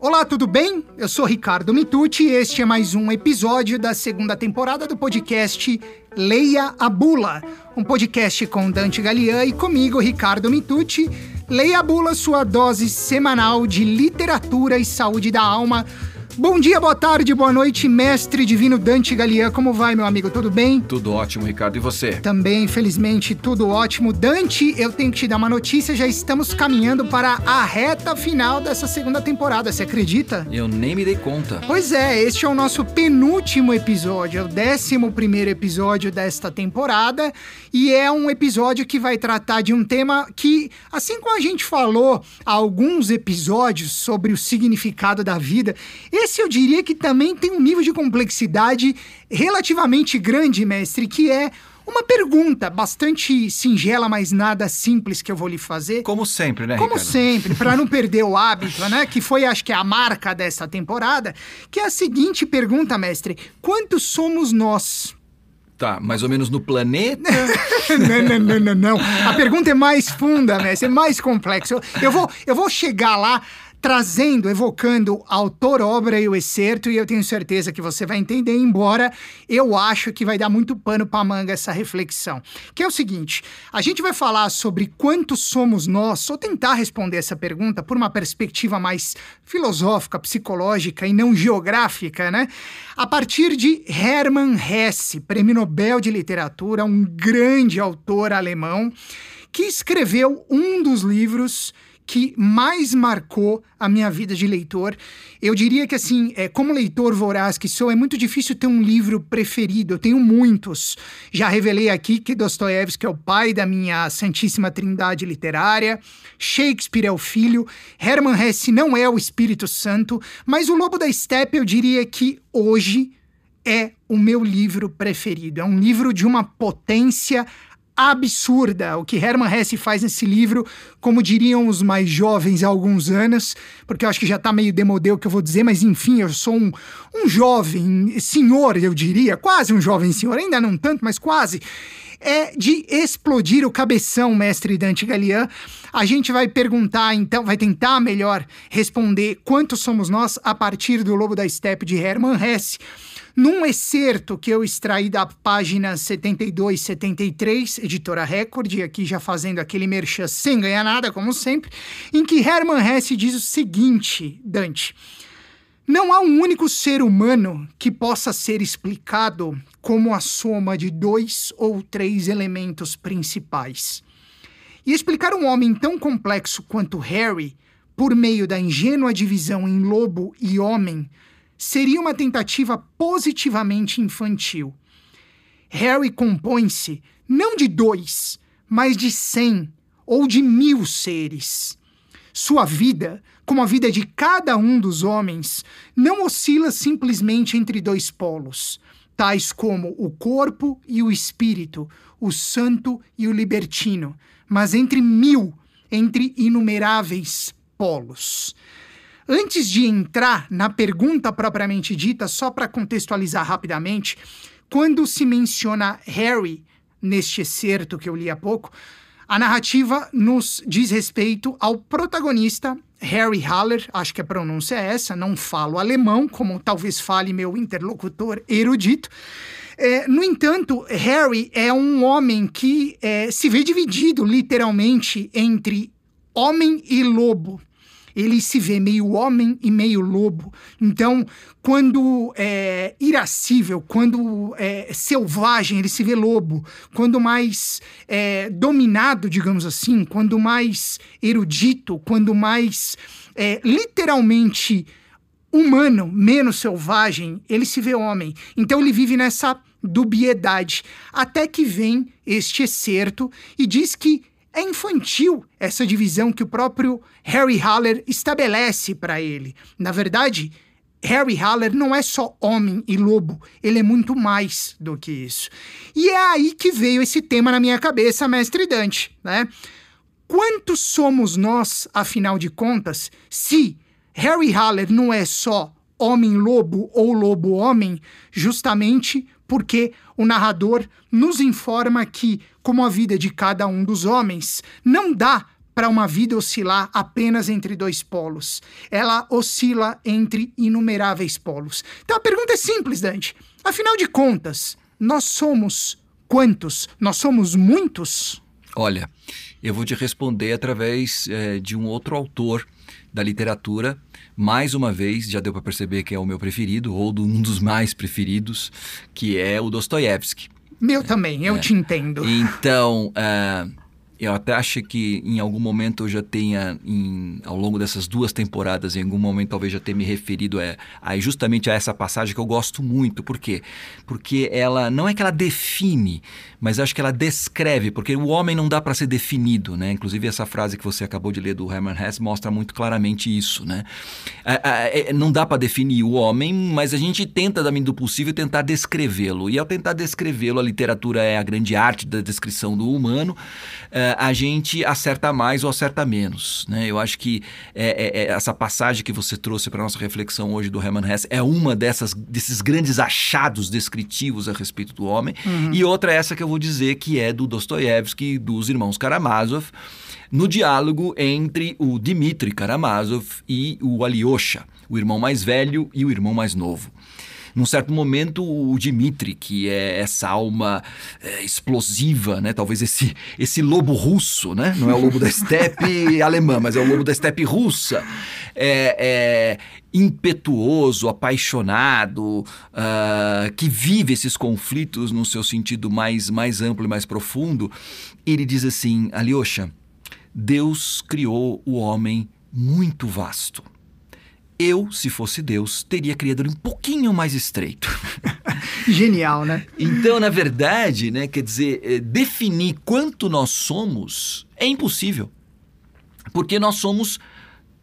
Olá, tudo bem? Eu sou Ricardo Mitucci e este é mais um episódio da segunda temporada do podcast Leia a Bula, um podcast com Dante Galian e comigo, Ricardo Mitucci. Leia a Bula, sua dose semanal de literatura e saúde da alma Bom dia, boa tarde, boa noite, mestre divino Dante Galian. Como vai, meu amigo? Tudo bem? Tudo ótimo, Ricardo. E você? Também, infelizmente, tudo ótimo. Dante, eu tenho que te dar uma notícia. Já estamos caminhando para a reta final dessa segunda temporada. Você acredita? Eu nem me dei conta. Pois é, este é o nosso penúltimo episódio. É o décimo primeiro episódio desta temporada. E é um episódio que vai tratar de um tema que, assim como a gente falou há alguns episódios sobre o significado da vida, esse eu diria que também tem um nível de complexidade relativamente grande, mestre, que é uma pergunta bastante singela, mas nada simples que eu vou lhe fazer. Como sempre, né, Como Ricardo? sempre, para não perder o hábito, né? Que foi, acho que, a marca dessa temporada, que é a seguinte pergunta, mestre: quantos somos nós? Tá, mais ou menos no planeta. não, não, não, não, não. A pergunta é mais funda, mestre, é mais complexa. Eu, eu, vou, eu vou chegar lá trazendo, evocando autor, obra e o excerto, e eu tenho certeza que você vai entender, embora eu acho que vai dar muito pano para manga essa reflexão. Que é o seguinte: a gente vai falar sobre quantos somos nós, ou tentar responder essa pergunta por uma perspectiva mais filosófica, psicológica e não geográfica, né? A partir de Hermann Hesse, prêmio Nobel de Literatura, um grande autor alemão, que escreveu um dos livros que mais marcou a minha vida de leitor. Eu diria que, assim, é, como leitor voraz que sou, é muito difícil ter um livro preferido. Eu tenho muitos. Já revelei aqui que Dostoiévski é o pai da minha santíssima trindade literária. Shakespeare é o filho. Hermann Hesse não é o Espírito Santo. Mas O Lobo da Steppe, eu diria que hoje é o meu livro preferido. É um livro de uma potência absurda o que Hermann Hesse faz nesse livro, como diriam os mais jovens há alguns anos, porque eu acho que já está meio demodê o que eu vou dizer, mas enfim, eu sou um, um jovem senhor, eu diria, quase um jovem senhor, ainda não tanto, mas quase. É de explodir o cabeção, mestre Dante Galian. A gente vai perguntar, então, vai tentar melhor responder quantos somos nós a partir do Lobo da Steppe de Hermann Hesse num excerto que eu extraí da página 72 73, editora Record, aqui já fazendo aquele merchan sem ganhar nada, como sempre, em que Hermann Hesse diz o seguinte, Dante. Não há um único ser humano que possa ser explicado como a soma de dois ou três elementos principais. E explicar um homem tão complexo quanto Harry, por meio da ingênua divisão em lobo e homem, seria uma tentativa positivamente infantil. Harry compõe-se não de dois, mas de cem ou de mil seres. Sua vida, como a vida de cada um dos homens, não oscila simplesmente entre dois polos, tais como o corpo e o espírito, o santo e o libertino, mas entre mil, entre inumeráveis polos. Antes de entrar na pergunta propriamente dita, só para contextualizar rapidamente, quando se menciona Harry neste excerto que eu li há pouco, a narrativa nos diz respeito ao protagonista Harry Haller, acho que a pronúncia é essa, não falo alemão, como talvez fale meu interlocutor erudito. É, no entanto, Harry é um homem que é, se vê dividido literalmente entre homem e lobo ele se vê meio homem e meio lobo. Então, quando é irascível, quando é selvagem, ele se vê lobo. Quando mais é, dominado, digamos assim, quando mais erudito, quando mais é, literalmente humano, menos selvagem, ele se vê homem. Então ele vive nessa dubiedade. Até que vem este excerto e diz que é infantil essa divisão que o próprio Harry Haller estabelece para ele. Na verdade, Harry Haller não é só homem e lobo, ele é muito mais do que isso. E é aí que veio esse tema na minha cabeça, mestre Dante, né? Quantos somos nós, afinal de contas, se Harry Haller não é só homem-lobo ou lobo-homem, justamente porque o narrador nos informa que, como a vida de cada um dos homens não dá para uma vida oscilar apenas entre dois polos. Ela oscila entre inumeráveis polos. Então a pergunta é simples, Dante. Afinal de contas, nós somos quantos? Nós somos muitos? Olha, eu vou te responder através é, de um outro autor da literatura. Mais uma vez, já deu para perceber que é o meu preferido, ou um dos mais preferidos, que é o Dostoiévski. Meu também, eu é. te entendo. Então, uh, eu até acho que em algum momento eu já tenha, em, ao longo dessas duas temporadas, em algum momento talvez já tenha me referido a, a, justamente a essa passagem que eu gosto muito. Por quê? Porque ela não é que ela define, mas acho que ela descreve, porque o homem não dá para ser definido, né? Inclusive essa frase que você acabou de ler do Herman Hesse mostra muito claramente isso, né? É, não dá para definir o homem, mas a gente tenta, da medida do possível, tentar descrevê-lo. E ao tentar descrevê-lo, a literatura é a grande arte da descrição do humano. É, a gente acerta mais ou acerta menos. Né? Eu acho que é, é, é essa passagem que você trouxe para nossa reflexão hoje do Hermann Hesse é uma dessas, desses grandes achados descritivos a respeito do homem. Uhum. E outra é essa que eu vou dizer que é do Dostoiévski, dos irmãos Karamazov, no diálogo entre o Dmitri Karamazov e o Alyosha, o irmão mais velho e o irmão mais novo. Num certo momento, o Dmitri, que é essa alma é, explosiva, né? Talvez esse, esse lobo russo, né? Não é o lobo da estepe alemã, mas é o lobo da estepe russa. É, é, impetuoso, apaixonado, uh, que vive esses conflitos no seu sentido mais, mais amplo e mais profundo, ele diz assim: Alyosha, Deus criou o homem muito vasto eu, se fosse Deus, teria criado ele um pouquinho mais estreito. Genial, né? Então, na verdade, né, quer dizer, eh, definir quanto nós somos é impossível. Porque nós somos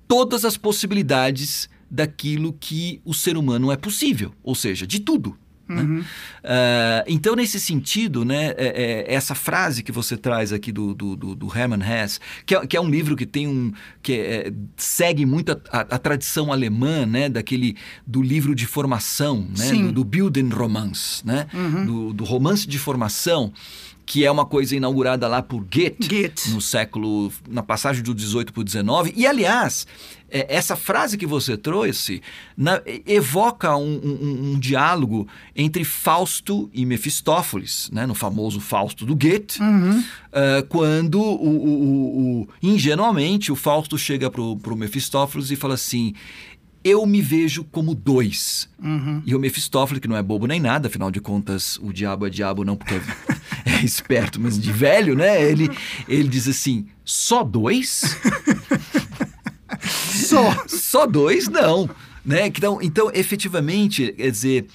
todas as possibilidades daquilo que o ser humano é possível, ou seja, de tudo. Né? Uhum. Uh, então, nesse sentido, né, é, é, essa frase que você traz aqui do, do, do, do Hermann Hesse, que é, que é, um livro que tem um que é, segue muito a, a, a, tradição alemã, né, daquele do livro de formação, né, do, do né, uhum. do, do romance de formação que é uma coisa inaugurada lá por Goethe, Goethe. no século na passagem do 18 para o 19. E aliás, é, essa frase que você trouxe na, evoca um, um, um, diálogo entre Fausto e Mefistófeles, né, no famoso Fausto do Goethe, uhum. uh, quando o, o, o, ingenuamente o Fausto chega para o Mefistófeles e fala assim: eu me vejo como dois. Uhum. E o Mefistófeles, que não é bobo nem nada, afinal de contas, o diabo é diabo não porque é, é esperto, mas de velho, né? Ele, ele diz assim: só dois? Só. Só dois, não. Né? Então, então, efetivamente, quer dizer,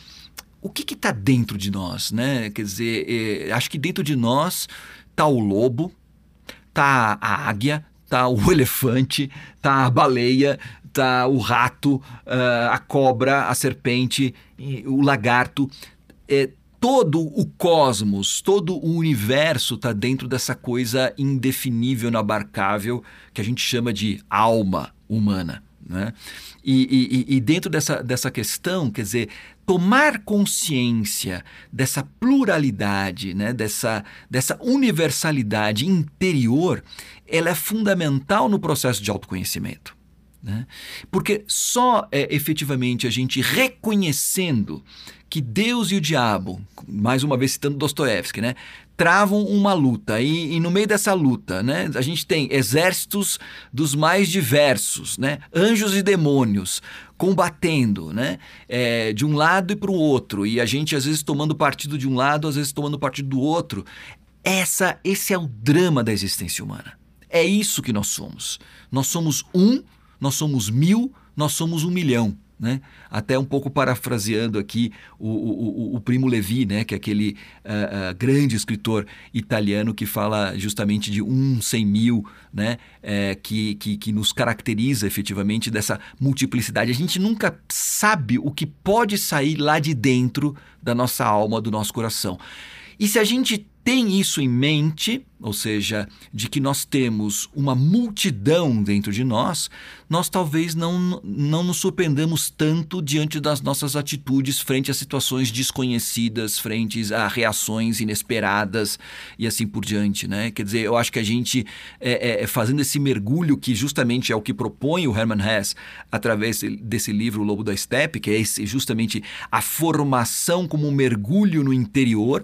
o que está dentro de nós? Né? Quer dizer, é, acho que dentro de nós está o lobo, está a águia, está o elefante, está a baleia, está o rato, uh, a cobra, a serpente, o lagarto. É, todo o cosmos, todo o universo está dentro dessa coisa indefinível, inabarcável, que a gente chama de alma humana. Né? E, e, e, dentro dessa, dessa questão, quer dizer, tomar consciência dessa pluralidade, né? dessa, dessa universalidade interior, ela é fundamental no processo de autoconhecimento. Né? Porque só é efetivamente a gente reconhecendo que Deus e o diabo, mais uma vez citando Dostoiévski, né, travam uma luta e, e, no meio dessa luta, né, a gente tem exércitos dos mais diversos, né, anjos e demônios combatendo, né, é, de um lado e para o outro e a gente às vezes tomando partido de um lado, às vezes tomando partido do outro. Essa, esse é o drama da existência humana. É isso que nós somos. Nós somos um, nós somos mil, nós somos um milhão. Né? Até um pouco parafraseando aqui o, o, o Primo Levi, né? que é aquele uh, uh, grande escritor italiano que fala justamente de um cem mil, né? É, que, que, que nos caracteriza efetivamente dessa multiplicidade. A gente nunca sabe o que pode sair lá de dentro da nossa alma, do nosso coração. E se a gente tem isso em mente, ou seja, de que nós temos uma multidão dentro de nós, nós talvez não, não nos surpreendamos tanto diante das nossas atitudes frente a situações desconhecidas, frente a reações inesperadas e assim por diante. Né? Quer dizer, eu acho que a gente, é, é, fazendo esse mergulho, que justamente é o que propõe o Herman Hesse através desse livro O Lobo da Steppe, que é esse, justamente a formação como um mergulho no interior,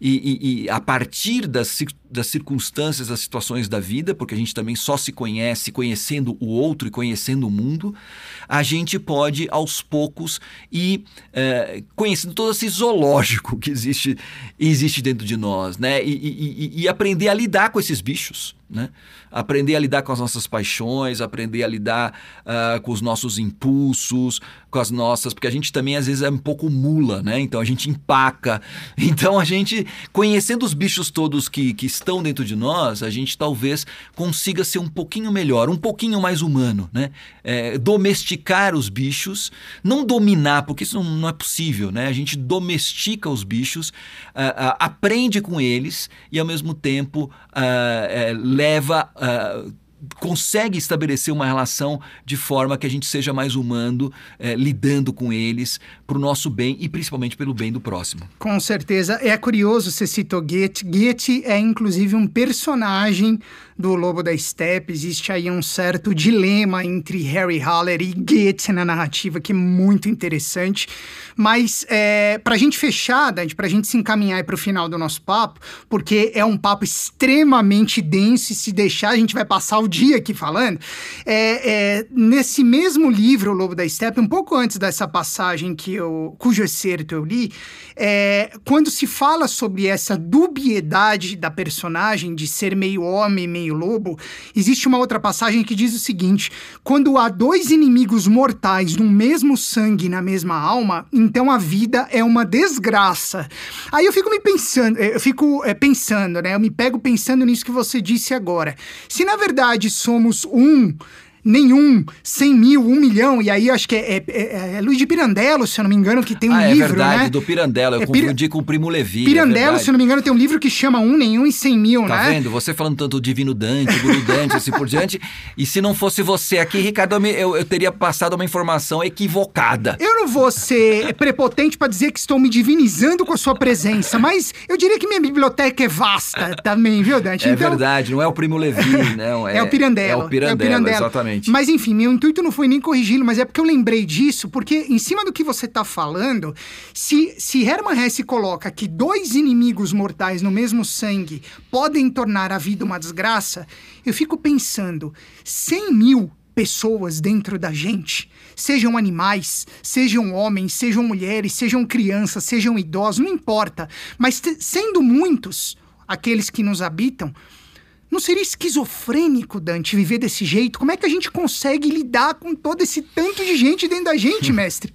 e, e, e a partir das, das circunstâncias, das situações da vida, porque a gente também só se conhece conhecendo o outro e conhecendo o mundo, a gente pode aos poucos ir é, conhecendo todo esse zoológico que existe, existe dentro de nós, né? E, e, e aprender a lidar com esses bichos. Né? Aprender a lidar com as nossas paixões, aprender a lidar uh, com os nossos impulsos, com as nossas. Porque a gente também às vezes é um pouco mula, né? Então a gente empaca. Então a gente, conhecendo os bichos todos que, que estão dentro de nós, a gente talvez consiga ser um pouquinho melhor, um pouquinho mais humano, né? É, domesticar os bichos, não dominar, porque isso não, não, é possível, né? A gente domestica os bichos, uh, uh, aprende com eles e ao mesmo tempo leva. Uh, consegue estabelecer uma relação de forma que a gente seja mais humano, eh, lidando com eles para o nosso bem e principalmente pelo bem do próximo. Com certeza. É curioso você citou Goethe. Goethe é inclusive um personagem do Lobo da Steppe. Existe aí um certo dilema entre Harry Haller e Goethe na narrativa, que é muito interessante. Mas é, para a gente fechar, Dante, para a gente se encaminhar para o final do nosso papo, porque é um papo extremamente denso e se deixar a gente vai passar o dia aqui falando. É, é, nesse mesmo livro, O Lobo da Steppe, um pouco antes dessa passagem que eu, cujo excerto eu li, é, quando se fala sobre essa dubiedade da personagem de ser meio homem, meio lobo, existe uma outra passagem que diz o seguinte: quando há dois inimigos mortais no mesmo sangue, na mesma alma, então a vida é uma desgraça. Aí eu fico me pensando, eh, eu fico é, pensando, né? Eu me pego pensando nisso que você disse agora. Se na verdade somos um nenhum, 100 mil, 1 milhão, e aí acho que é, é, é, é Luiz de Pirandello, se eu não me engano, que tem um ah, livro, é verdade, né? do Pirandello, eu é, confundi com o Primo Levi. É Pirandello, se eu não me engano, tem um livro que chama Um Nenhum e 100 Mil, tá né? Tá vendo? Você falando tanto do Divino Dante, Guru Dante, assim por diante, e se não fosse você aqui, Ricardo, eu, eu teria passado uma informação equivocada. Eu não vou ser prepotente para dizer que estou me divinizando com a sua presença, mas eu diria que minha biblioteca é vasta também, viu, Dante? É então... verdade, não é o Primo Levi, não. É, é o Pirandello. É o Pirandello, é o Pirandello. exatamente. Mas enfim, meu intuito não foi nem corrigi-lo, mas é porque eu lembrei disso, porque em cima do que você está falando, se, se Hermann Hesse coloca que dois inimigos mortais no mesmo sangue podem tornar a vida uma desgraça, eu fico pensando, 100 mil pessoas dentro da gente, sejam animais, sejam homens, sejam mulheres, sejam crianças, sejam idosos, não importa, mas sendo muitos aqueles que nos habitam, não seria esquizofrênico, Dante, viver desse jeito? Como é que a gente consegue lidar com todo esse tanto de gente dentro da gente, mestre?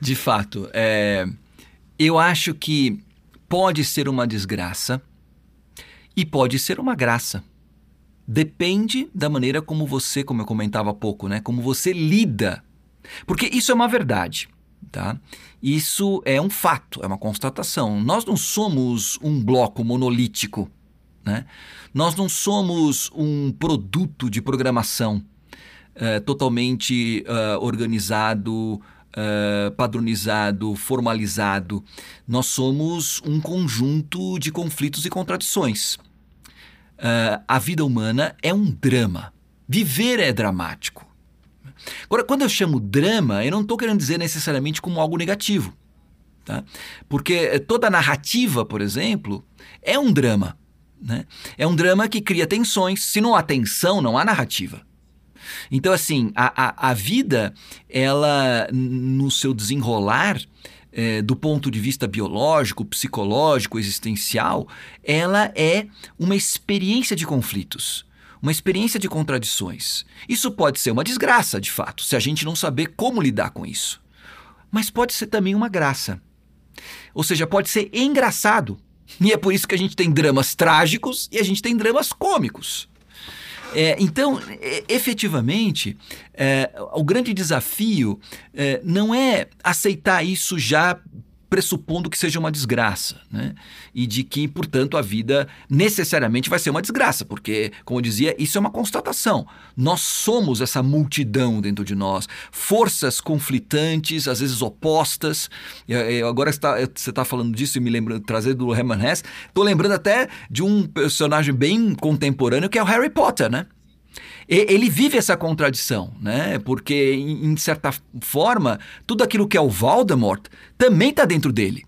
De fato, é... eu acho que pode ser uma desgraça e pode ser uma graça. Depende da maneira como você, como eu comentava há pouco, né? Como você lida. Porque isso é uma verdade, tá? Isso é um fato, é uma constatação. Nós não somos um bloco monolítico, né? Nós não somos um produto de programação uh, totalmente uh, organizado, uh, padronizado, formalizado. Nós somos um conjunto de conflitos e contradições. a vida humana é um drama. Viver é dramático. Agora, quando eu chamo drama, eu não estou querendo dizer necessariamente como algo negativo. Tá? Porque toda narrativa, por exemplo, é um drama. Né? É um drama que cria tensões. Se não há tensão, não há narrativa. Então, assim, a, a, a vida, ela, no seu desenrolar, é, do ponto de vista biológico, psicológico, existencial, ela é uma experiência de conflitos, uma experiência de contradições. Isso pode ser uma desgraça, de fato, se a gente não saber como lidar com isso. Mas pode ser também uma graça. Ou seja, pode ser engraçado e é por isso que a gente tem dramas trágicos e a gente tem dramas cômicos. É, então, é, efetivamente, é, o grande desafio é, não é aceitar isso já pressupondo que seja uma desgraça, né? E de que, portanto, a vida necessariamente vai ser uma desgraça, porque, como eu dizia, isso é uma constatação. Nós somos essa multidão dentro de nós, forças conflitantes, às vezes opostas. Eu, eu, agora está, você está falando disso e me lembro, trazer do Herman Hesse, estou lembrando até de um personagem bem contemporâneo que é o Harry Potter, né? Ele vive essa contradição, né? Porque, em, certa forma, tudo aquilo que é o Voldemort também está dentro dele.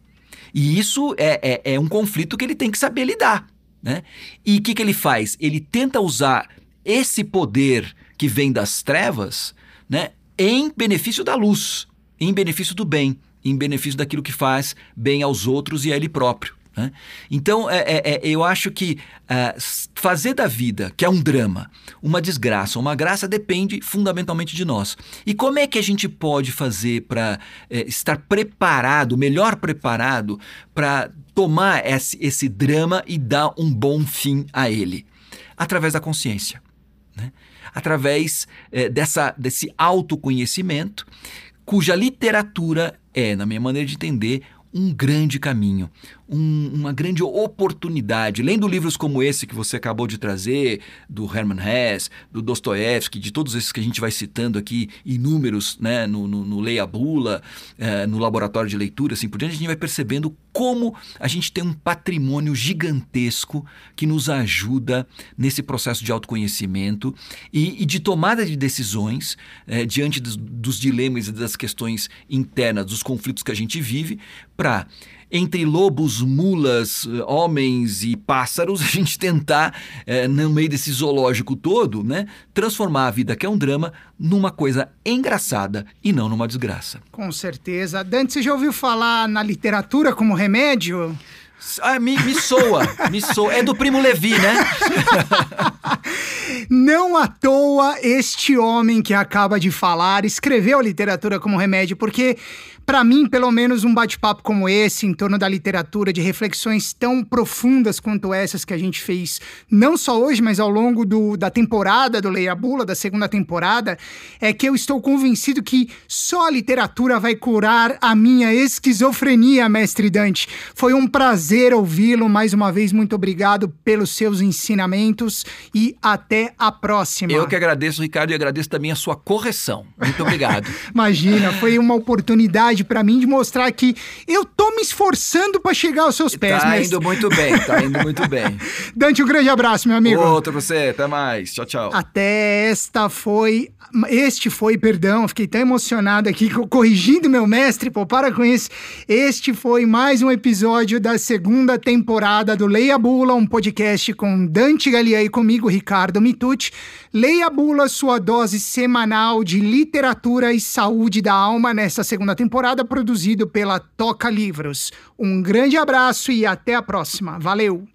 E isso é, é, é, um conflito que ele tem que saber lidar, né? E o que, que ele faz? Ele tenta usar esse poder que vem das trevas, né? Em benefício da luz, em benefício do bem, em benefício daquilo que faz bem aos outros e a ele próprio. Né? Então, é, é, é, eu acho que é, fazer da vida, que é um drama, uma desgraça, uma graça, depende fundamentalmente de nós. E como é que a gente pode fazer para é, estar preparado, melhor preparado, para tomar esse, esse drama e dar um bom fim a ele? Através da consciência. Né? Através é, dessa, desse autoconhecimento, cuja literatura é, na minha maneira de entender, um grande caminho, um, uma grande oportunidade. Lendo livros como esse que você acabou de trazer, do Herman Hesse, do Dostoevsky, de todos esses que a gente vai citando aqui, inúmeros né, no, no, no Leia Bula, eh, no laboratório de leitura, assim por diante, a gente vai percebendo como a gente tem um patrimônio gigantesco que nos ajuda nesse processo de autoconhecimento e, e de tomada de decisões eh, diante dos, dos dilemas e das questões internas, dos conflitos que a gente vive, para entre lobos, mulas, homens e pássaros, a gente tentar, é, no meio desse zoológico todo, né, transformar a vida, que é um drama, numa coisa engraçada e não numa desgraça. Com certeza. Dante, você já ouviu falar na literatura como remédio? Ah, me, me soa, me soa. É do primo Levi, né? Não à toa este homem que acaba de falar escreveu a literatura como remédio, porque para mim, pelo menos um bate-papo como esse, em torno da literatura, de reflexões tão profundas quanto essas que a gente fez, não só hoje, mas ao longo do, da temporada do Leia Bula, da segunda temporada, é que eu estou convencido que só a literatura vai curar a minha esquizofrenia, mestre Dante. Foi um prazer ouvi-lo. Mais uma vez, muito obrigado pelos seus ensinamentos e até a próxima. Eu que agradeço, Ricardo, e agradeço também a sua correção. Muito obrigado. Imagina, foi uma oportunidade oportunidade para mim de mostrar que eu tô me esforçando para chegar aos seus pés. Tá mas... indo muito bem, tá indo muito bem. Dante, um grande abraço, meu amigo. Outro pra você, até mais. Tchau, tchau. Até esta foi. Este foi, perdão, fiquei tão emocionado aqui, corrigindo meu mestre, pô, para com isso. Este foi mais um episódio da segunda temporada do Leia Bula, um podcast com Dante Galia e comigo, Ricardo Mitucci. Leia Bula, sua dose semanal de literatura e saúde da alma nesta segunda temporada, produzido pela Toca Livros. Um grande abraço e até a próxima. Valeu!